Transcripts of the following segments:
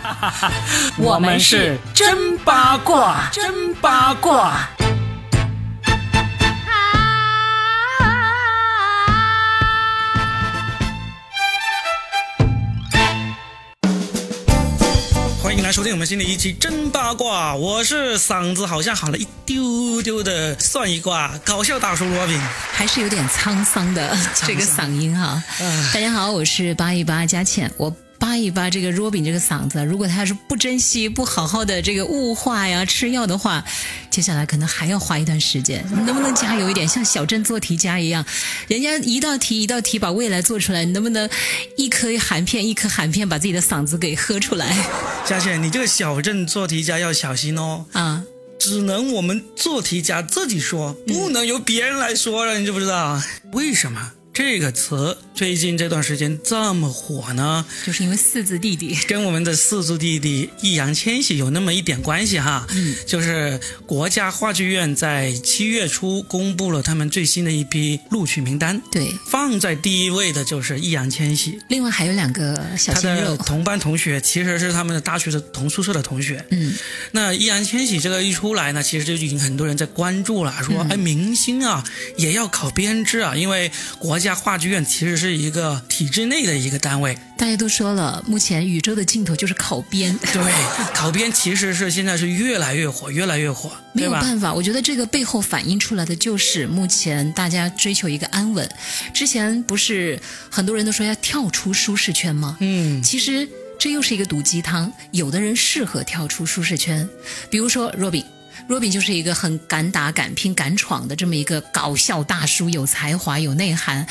我们是真八卦，真八卦。欢迎来收听我们新的一期真八卦，我是嗓子好像好了一丢丢的算一卦搞笑大叔罗宾。还是有点沧桑的这个嗓音哈。大家好，我是八一八佳倩，我。扒一扒这个 Robin 这个嗓子，如果他要是不珍惜、不好好的这个雾化呀、吃药的话，接下来可能还要花一段时间。你能不能加油一点，像小镇做题家一样，人家一道题一道题把未来做出来，你能不能一颗含片一颗含片把自己的嗓子给喝出来？佳倩，你这个小镇做题家要小心哦。啊，只能我们做题家自己说，不能由别人来说了，你知不知道？为什么？这个词最近这段时间这么火呢，就是因为四字弟弟跟我们的四字弟弟易烊千玺有那么一点关系哈。嗯，就是国家话剧院在七月初公布了他们最新的一批录取名单。对，放在第一位的就是易烊千玺，另外还有两个小鲜肉，同班同学，其实是他们的大学的同宿舍的同学。嗯，那易烊千玺这个一出来呢，其实就已经很多人在关注了，说哎，明星啊也要考编制啊，因为国。家话剧院其实是一个体制内的一个单位，大家都说了，目前宇宙的尽头就是考编。对，考编其实是现在是越来越火，越来越火。没有办法，我觉得这个背后反映出来的就是目前大家追求一个安稳。之前不是很多人都说要跳出舒适圈吗？嗯，其实这又是一个毒鸡汤。有的人适合跳出舒适圈，比如说 Robin。若比就是一个很敢打、敢拼、敢闯的这么一个搞笑大叔，有才华、有内涵。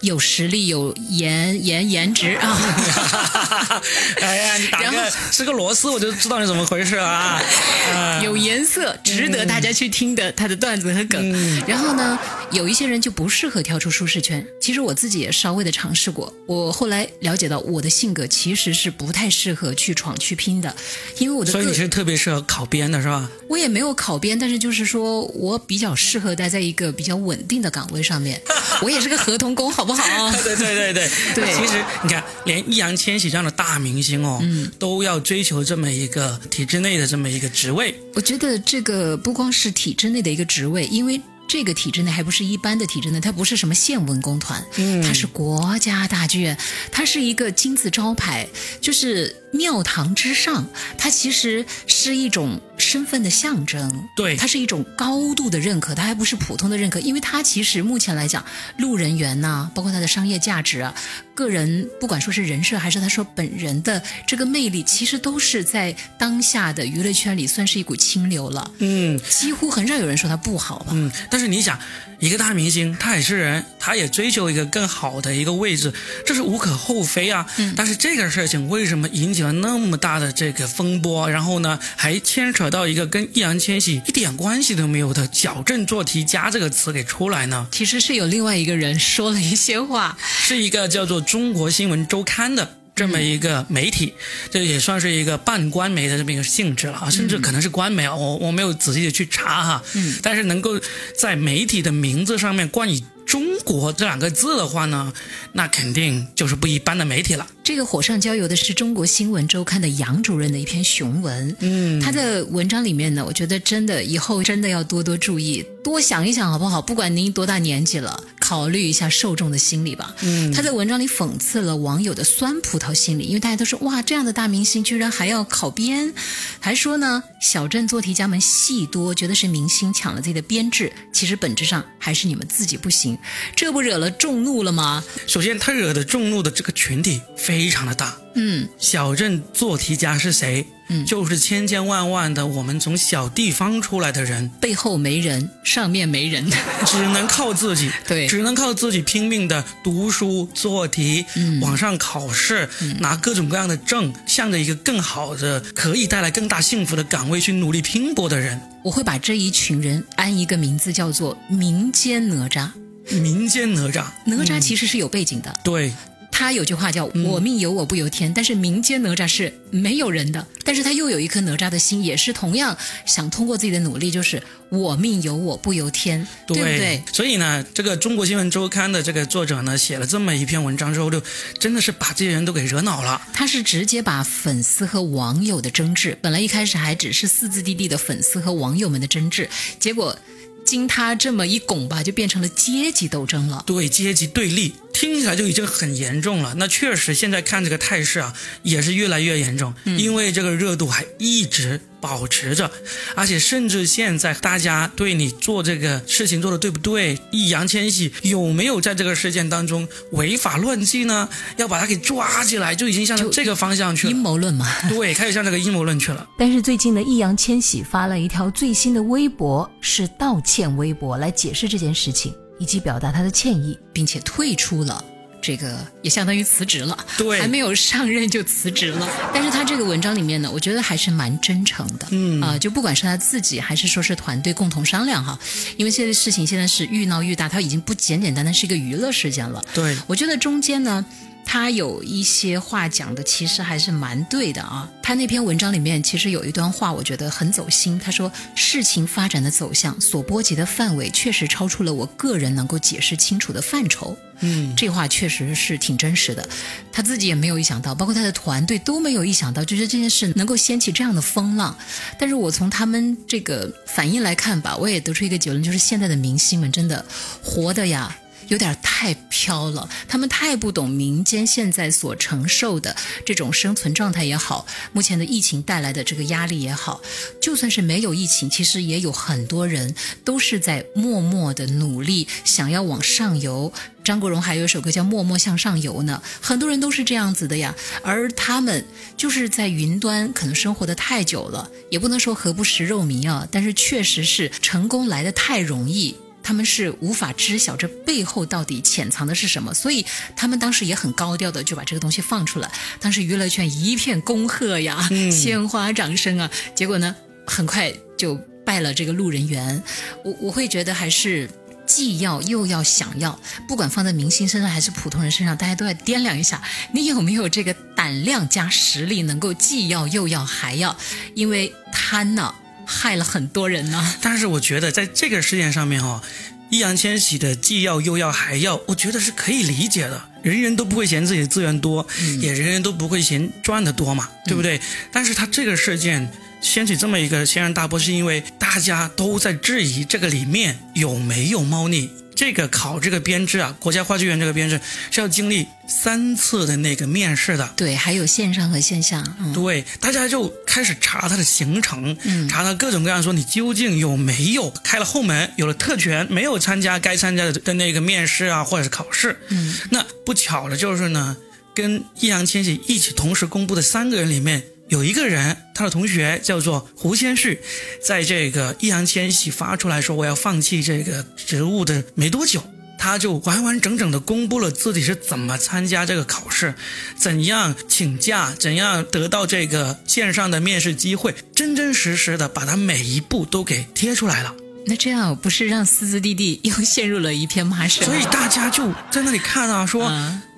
有实力，有颜颜颜值啊！哎呀，你打个是个螺丝，我就知道你怎么回事啊！有颜色，值得大家去听的他的段子和梗。然后呢，有一些人就不适合跳出舒适圈。其实我自己也稍微的尝试过，我后来了解到我的性格其实是不太适合去闯去拼的，因为我的所以你是特别适合考编的是吧？我也没有考编，但是就是说我比较适合待在一个比较稳定的岗位上面。我也是个合同工，好不？好，对对对对对。其实你看，连易烊千玺这样的大明星哦，嗯都要追求这么一个体制内的这么一个职位。我觉得这个不光是体制内的一个职位，因为。这个体制内还不是一般的体制内，它不是什么县文工团，它是国家大剧院，它是一个金字招牌，就是庙堂之上，它其实是一种身份的象征，对，它是一种高度的认可，它还不是普通的认可，因为它其实目前来讲，路人缘呐，包括它的商业价值啊，个人不管说是人设还是他说本人的这个魅力，其实都是在当下的娱乐圈里算是一股清流了，嗯，几乎很少有人说他不好吧，嗯。但是你想，一个大明星，他也是人，他也追求一个更好的一个位置，这是无可厚非啊。嗯。但是这个事情为什么引起了那么大的这个风波？然后呢，还牵扯到一个跟易烊千玺一点关系都没有的“矫正做题家”这个词给出来呢？其实是有另外一个人说了一些话，是一个叫做《中国新闻周刊》的。这么一个媒体，这也算是一个半官媒的这么一个性质了啊，甚至可能是官媒啊，我我没有仔细的去查哈，嗯，但是能够在媒体的名字上面冠以“中国”这两个字的话呢，那肯定就是不一般的媒体了。这个火上浇油的是中国新闻周刊的杨主任的一篇雄文，嗯，他的文章里面呢，我觉得真的以后真的要多多注意，多想一想好不好？不管您多大年纪了。考虑一下受众的心理吧。嗯，他在文章里讽刺了网友的酸葡萄心理，因为大家都说哇，这样的大明星居然还要考编，还说呢，小镇做题家们戏多，觉得是明星抢了自己的编制，其实本质上还是你们自己不行，这不惹了众怒了吗？首先，他惹的众怒的这个群体非常的大。嗯，小镇做题家是谁？嗯，就是千千万万的我们从小地方出来的人，背后没人，上面没人，只能靠自己。对，只能靠自己拼命的读书做题，网上考试，拿各种各样的证，向着一个更好的、可以带来更大幸福的岗位去努力拼搏的人。我会把这一群人安一个名字，叫做民间哪吒。民间哪吒，哪吒其实是有背景的。对。他有句话叫“我命由我不由天”，但是民间哪吒是没有人的，但是他又有一颗哪吒的心，也是同样想通过自己的努力，就是“我命由我不由天”，对不对？所以呢，这个《中国新闻周刊》的这个作者呢，写了这么一篇文章之后，就真的是把这些人都给惹恼了。他是直接把粉丝和网友的争执，本来一开始还只是四字弟弟的粉丝和网友们的争执，结果。经他这么一拱吧，就变成了阶级斗争了。对，阶级对立，听起来就已经很严重了。那确实，现在看这个态势啊，也是越来越严重，因为这个热度还一直。保持着，而且甚至现在大家对你做这个事情做的对不对，易烊千玺有没有在这个事件当中违法乱纪呢？要把他给抓起来，就已经向这个方向去了。阴谋论嘛，对，开始向这个阴谋论去了。但是最近呢，易烊千玺发了一条最新的微博，是道歉微博，来解释这件事情，以及表达他的歉意，并且退出了。这个也相当于辞职了，对，还没有上任就辞职了。但是他这个文章里面呢，我觉得还是蛮真诚的，嗯啊，就不管是他自己还是说是团队共同商量哈，因为现在事情现在是愈闹愈大，他已经不简简单单是一个娱乐事件了。对，我觉得中间呢。他有一些话讲的其实还是蛮对的啊。他那篇文章里面其实有一段话，我觉得很走心。他说：“事情发展的走向所波及的范围，确实超出了我个人能够解释清楚的范畴。”嗯，这话确实是挺真实的。他自己也没有意想到，包括他的团队都没有意想到，就是这件事能够掀起这样的风浪。但是我从他们这个反应来看吧，我也得出一个结论，就是现在的明星们真的活的呀。有点太飘了，他们太不懂民间现在所承受的这种生存状态也好，目前的疫情带来的这个压力也好，就算是没有疫情，其实也有很多人都是在默默的努力，想要往上游。张国荣还有一首歌叫《默默向上游》呢，很多人都是这样子的呀。而他们就是在云端，可能生活的太久了，也不能说何不食肉糜啊，但是确实是成功来的太容易。他们是无法知晓这背后到底潜藏的是什么，所以他们当时也很高调的就把这个东西放出来。当时娱乐圈一片恭贺呀，鲜花掌声啊。结果呢，很快就败了这个路人缘。我我会觉得还是既要又要想要，不管放在明星身上还是普通人身上，大家都要掂量一下，你有没有这个胆量加实力，能够既要又要还要，因为贪呢。害了很多人呢，但是我觉得在这个事件上面哈，易烊千玺的既要又要还要，我觉得是可以理解的。人人都不会嫌自己的资源多，也人人都不会嫌赚的多嘛，对不对？但是他这个事件掀起这么一个轩然大波，是因为大家都在质疑这个里面有没有猫腻。这个考这个编制啊，国家话剧院这个编制是要经历三次的那个面试的。对，还有线上和线下。对，大家就开始查他的行程，查他各种各样，说你究竟有没有开了后门，有了特权，没有参加该参加的的那个面试啊，或者是考试。嗯，那不巧的就是呢，跟易烊千玺一起同时公布的三个人里面。有一个人，他的同学叫做胡先煦，在这个易烊千玺发出来说我要放弃这个职务的没多久，他就完完整整的公布了自己是怎么参加这个考试，怎样请假，怎样得到这个线上的面试机会，真真实实的把他每一步都给贴出来了。那这样不是让四字弟弟又 陷入了一片骂声？所以大家就在那里看啊，说，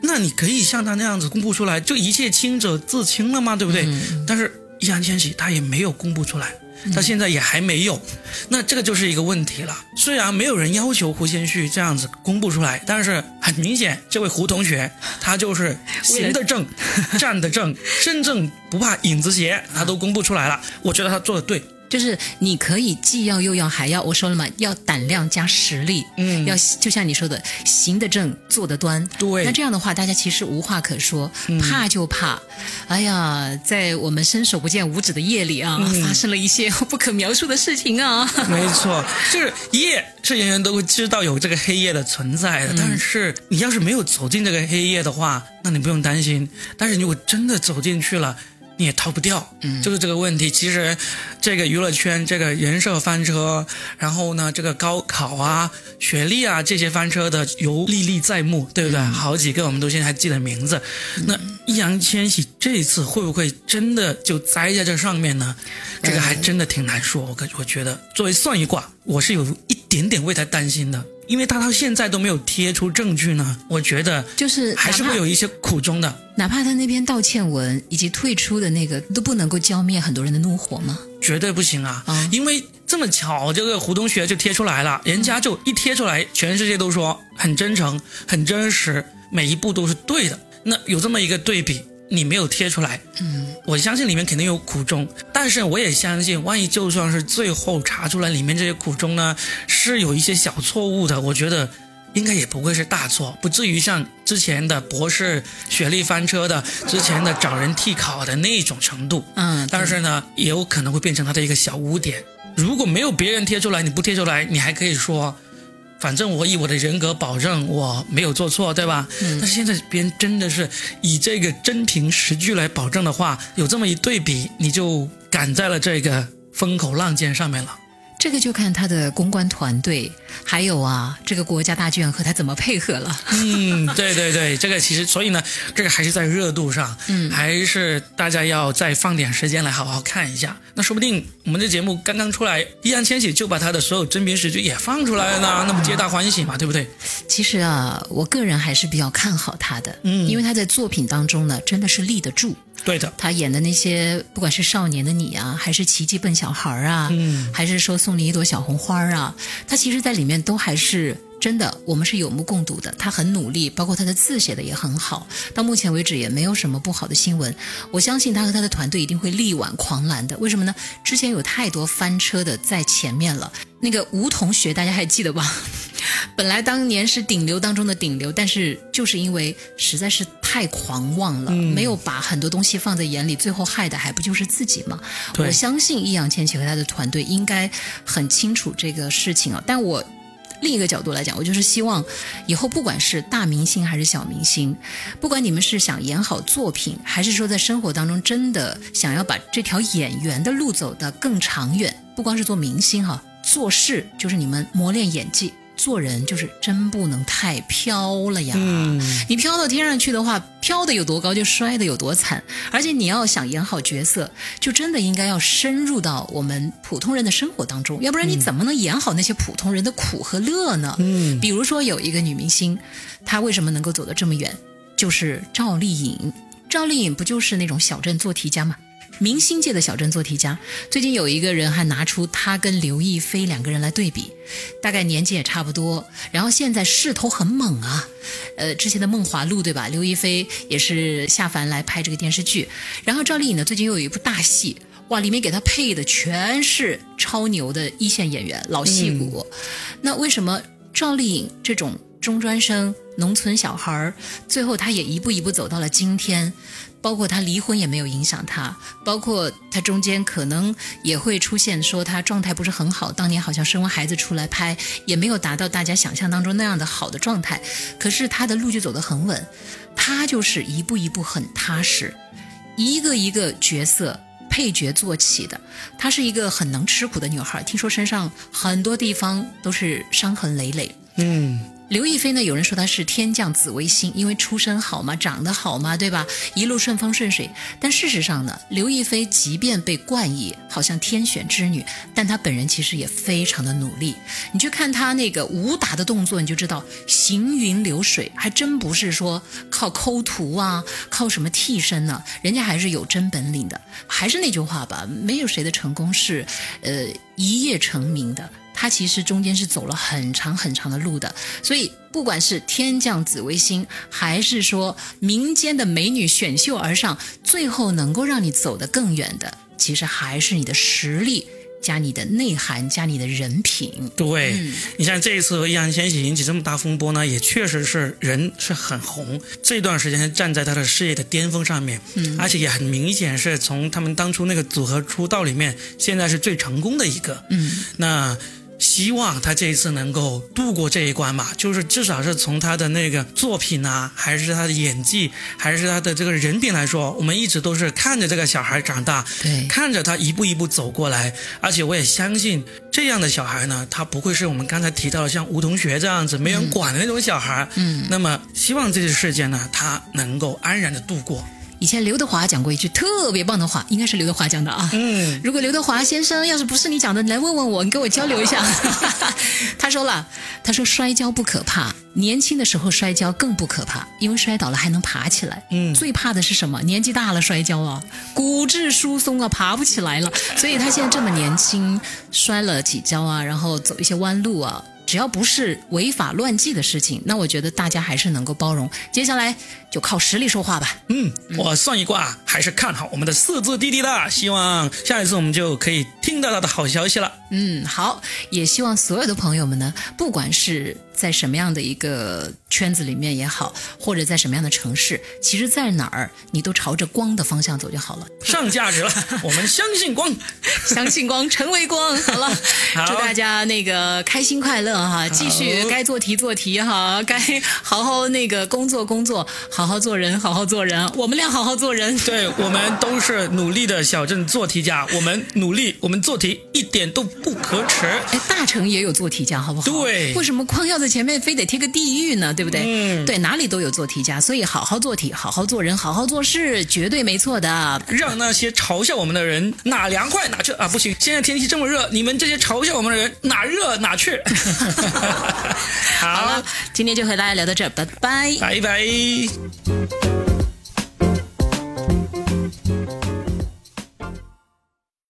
那你可以像他那样子公布出来，就一切清者自清了吗？对不对？但是易烊千玺他也没有公布出来，他现在也还没有，那这个就是一个问题了。虽然没有人要求胡先煦这样子公布出来，但是很明显，这位胡同学他就是 行得正，站得正，身正不怕影子斜，他都公布出来了，我觉得他做的对。就是你可以既要又要还要，我说了嘛，要胆量加实力，嗯，要就像你说的，行得正，坐得端，对。那这样的话，大家其实无话可说，怕就怕，哎呀，在我们伸手不见五指的夜里啊，发生了一些不可描述的事情啊。没错，就是夜是人人都会知道有这个黑夜的存在的，但是你要是没有走进这个黑夜的话，那你不用担心。但是如果真的走进去了，你也逃不掉，嗯，就是这个问题。其实，这个娱乐圈这个人设翻车，然后呢，这个高考啊、学历啊这些翻车的有历历在目，对不对？好几个我们都现在还记得名字。那易烊千玺这一次会不会真的就栽在这上面呢？这个还真的挺难说。我我觉得作为算一卦，我是有一点点为他担心的。因为他到现在都没有贴出证据呢，我觉得就是还是会有一些苦衷的。哪怕他那篇道歉文以及退出的那个都不能够浇灭很多人的怒火吗？绝对不行啊！啊因为这么巧，这个胡同学就贴出来了，人家就一贴出来，全世界都说很真诚、很真实，每一步都是对的。那有这么一个对比，你没有贴出来，嗯，我相信里面肯定有苦衷，但是我也相信，万一就算是最后查出来里面这些苦衷呢，是有一些小错误的，我觉得应该也不会是大错，不至于像之前的博士学历翻车的，之前的找人替考的那种程度。嗯，但是呢，也有可能会变成他的一个小污点。如果没有别人贴出来，你不贴出来，你还可以说，反正我以我的人格保证我没有做错，对吧？嗯但是现在别人真的是以这个真凭实据来保证的话，有这么一对比，你就赶在了这个风口浪尖上面了。这个就看他的公关团队，还有啊，这个国家大剧院和他怎么配合了。嗯，对对对，这个其实所以呢，这个还是在热度上，嗯还是大家要再放点时间来好好看一下。那说不定我们这节目刚刚出来，易烊千玺就把他的所有真凭实据也放出来了呢，那不皆大欢喜嘛，对不对？其实啊，我个人还是比较看好他的，嗯因为他在作品当中呢，真的是立得住。对的，他演的那些，不管是少年的你啊，还是奇迹笨小孩啊，嗯还是说送你一朵小红花啊，他其实在里面都还是真的，我们是有目共睹的。他很努力，包括他的字写的也很好，到目前为止也没有什么不好的新闻。我相信他和他的团队一定会力挽狂澜的。为什么呢？之前有太多翻车的在前面了。那个吴同学，大家还记得吧？本来当年是顶流当中的顶流，但是就是因为实在是太狂妄了，没有把很多东西放在眼里，最后害的还不就是自己吗？我相信易烊千玺和他的团队应该很清楚这个事情啊，但我。另一个角度来讲，我就是希望以后不管是大明星还是小明星，不管你们是想演好作品，还是说在生活当中真的想要把这条演员的路走得更长远，不光是做明星哈，做事就是你们磨练演技，做人就是真不能太飘了呀。嗯，你飘到天上去的话，飘的有多高就摔的有多惨。而且你要想演好角色，就真的应该要深入到我们普通人的生活当中，要不然你怎么能演好那些普通人的苦和乐呢？嗯，比如说有一个女明星，她为什么能够走得这么远，就是赵丽颖。赵丽颖不就是那种小镇做题家吗？明星界的小镇做题家，最近有一个人还拿出他跟刘亦菲两个人来对比，大概年纪也差不多，然后现在势头很猛啊。呃，之前的《梦华录》对吧？刘亦菲也是下凡来拍这个电视剧，然后赵丽颖呢，最近又有一部大戏，哇，里面给她配的全是超牛的一线演员，老戏骨。那为什么赵丽颖这种中专生、农村小孩儿，最后她也一步一步走到了今天？包括她离婚也没有影响她，包括她中间可能也会出现说她状态不是很好，当年好像生完孩子出来拍，也没有达到大家想象当中那样的好的状态。可是她的路就走得很稳，她就是一步一步很踏实，一个一个角色。配角做起的，她是一个很能吃苦的女孩，听说身上很多地方都是伤痕累累。嗯，刘亦菲呢，有人说她是天降紫微星，因为出身好嘛，长得好嘛，对吧？一路顺风顺水。但事实上呢，刘亦菲即便被冠以好像天选之女，但她本人其实也非常的努力。你去看她那个武打的动作，你就知道行云流水，还真不是说靠抠图啊，靠什么替身呢、人家还是有真本领的。还是那句话吧，没有谁的成功是，呃，一夜成名的。他其实中间是走了很长很长的路的，所以不管是天降紫微星，还是说民间的美女选秀而上，最后能够让你走得更远的，其实还是你的实力加你的内涵加你的人品。对，嗯。你像这一次和易烊千玺引起这么大风波呢，也确实是人是很红，这段时间站在他的事业的巅峰上面，嗯，而且也很明显是从他们当初那个组合出道里面，现在是最成功的一个，嗯，那。希望他这一次能够度过这一关吧，就是至少是从他的那个作品啊，还是他的演技，还是他的这个人品来说，我们一直都是看着这个小孩长大，对看着他一步一步走过来，而且我也相信这样的小孩呢，他不会是我们刚才提到的像吴同学这样子没人管的那种小孩。嗯，那么希望这次事件呢，他能够安然的度过。以前刘德华讲过一句特别棒的话，应该是刘德华讲的啊。嗯，如果刘德华先生要是不是你讲的，你来问问我，你跟我交流一下。他说了，他说摔跤不可怕，年轻的时候摔跤更不可怕，因为摔倒了还能爬起来。嗯，最怕的是什么？年纪大了摔跤啊，骨质疏松啊，爬不起来了。所以他现在这么年轻，摔了几跤啊，然后走一些弯路啊。只要不是违法乱纪的事情，那我觉得大家还是能够包容。接下来就靠实力说话吧。嗯，我算一卦还是看好我们的四字弟弟的，希望下一次我们就可以听到他的好消息了。嗯，好，也希望所有的朋友们呢，不管是在什么样的一个圈子里面也好，或者在什么样的城市，其实，在哪儿你都朝着光的方向走就好了。上价值了，我们相信光，相信光，成为光。好了，祝大家那个开心快乐哈，继续该做题做题哈，该好好那个工作工作，好好好做人，好好做人。我们俩好好做人。对我们都是努力的小镇做题家，我们努力，我们做题一点都。不可耻！哎，大成也有做题家，好不好？对，为什么光要在前面非得贴个地狱呢？对不对？嗯，对，哪里都有做题家，所以好好做题，好好做人，好好做事，绝对没错的。让那些嘲笑我们的人哪凉快哪去啊！不行，现在天气这么热，你们这些嘲笑我们的人哪热哪去。好了，今天就和大家聊到这，拜拜，拜拜。Thank you.